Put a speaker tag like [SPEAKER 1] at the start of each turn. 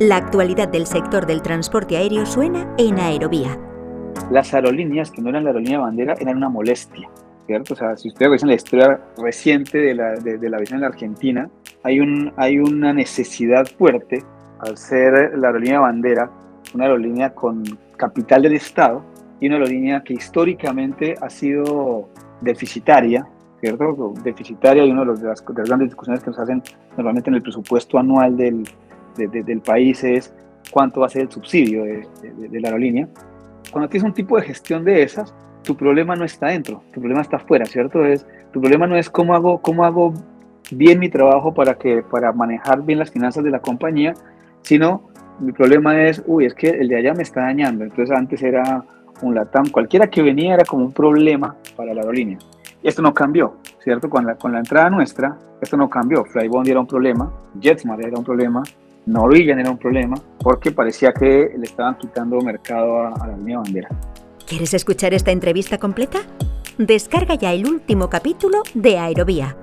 [SPEAKER 1] La actualidad del sector del transporte aéreo suena en Aerovía.
[SPEAKER 2] Las aerolíneas que no eran la aerolínea bandera eran una molestia, ¿cierto? O sea, si ustedes ven la historia reciente de la, de, la visión en la Argentina, hay, un, hay una necesidad fuerte al ser la aerolínea bandera, una aerolínea con capital del Estado y una aerolínea que históricamente ha sido deficitaria, ¿cierto? Deficitaria y una de, las, grandes discusiones que nos hacen normalmente en el presupuesto anual del, del país es cuánto va a ser el subsidio de, la aerolínea. Cuando tienes un tipo de gestión de esas, tu problema no está dentro, tu problema está afuera, ¿cierto? Es, tu problema no es cómo hago, cómo hago bien mi trabajo para, que, para manejar bien las finanzas de la compañía, sino mi problema es, uy, es que el de allá me está dañando. Entonces antes era un LATAM, cualquiera que venía era como un problema para la aerolínea. Y esto no cambió, ¿cierto? Con la, con la entrada nuestra, esto no cambió. Flybondi era un problema, JetSmart era un problema, Norwegian era un problema, porque parecía que le estaban quitando mercado a, a la línea bandera.
[SPEAKER 1] ¿Quieres escuchar esta entrevista completa? Descarga ya el último capítulo de Aerovía